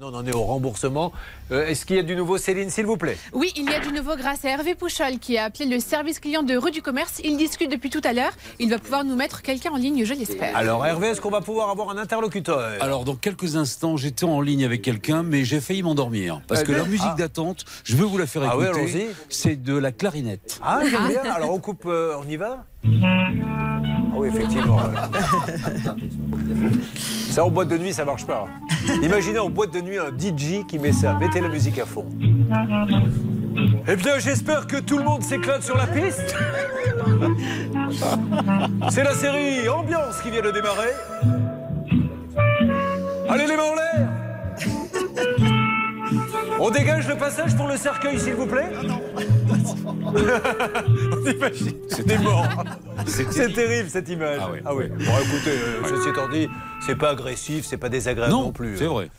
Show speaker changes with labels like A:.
A: on en est au remboursement. Euh, Est-ce qu'il y a du nouveau, Céline, s'il vous plaît
B: Oui, il y a du nouveau grâce à Hervé Pouchol qui a appelé le service client de rue du commerce. Il discute depuis tout à l'heure. Il va pouvoir nous mettre quelqu'un en ligne, je l'espère.
A: Alors, Hervé, est-ce qu'on va pouvoir avoir un interlocuteur
C: Alors, dans quelques instants, j'étais en ligne avec quelqu'un, mais j'ai failli m'endormir. Parce
A: Eh
C: que
A: bien,
C: la musique
A: ah.
C: d'attente, je veux vous la faire
A: Ah oui,
C: écouter.
A: allons-y.
C: c'est de la clarinette.
A: Ah, j'aime bien. Alors, on coupe, euh, on y va Ah oui, effectivement. ça, en boîte de nuit, ça marche pas. Imaginez en boîte de nuit un DJ qui met ça. Mettez la musique à fond. Eh bien, j'espère que tout le monde s'éclate sur la piste. C'est la série Ambiance qui vient de démarrer. Allez, les mains en l'air On dégage le passage pour le cercueil, s'il vous plaît On imagine, c'est des morts. C'est terrible cette image.
C: Ah oui.
A: Bon, écoutez, euh, ceci étant dit, c'est pas agressif, c'est pas désagréable non, plus.
C: C'est hein. vrai.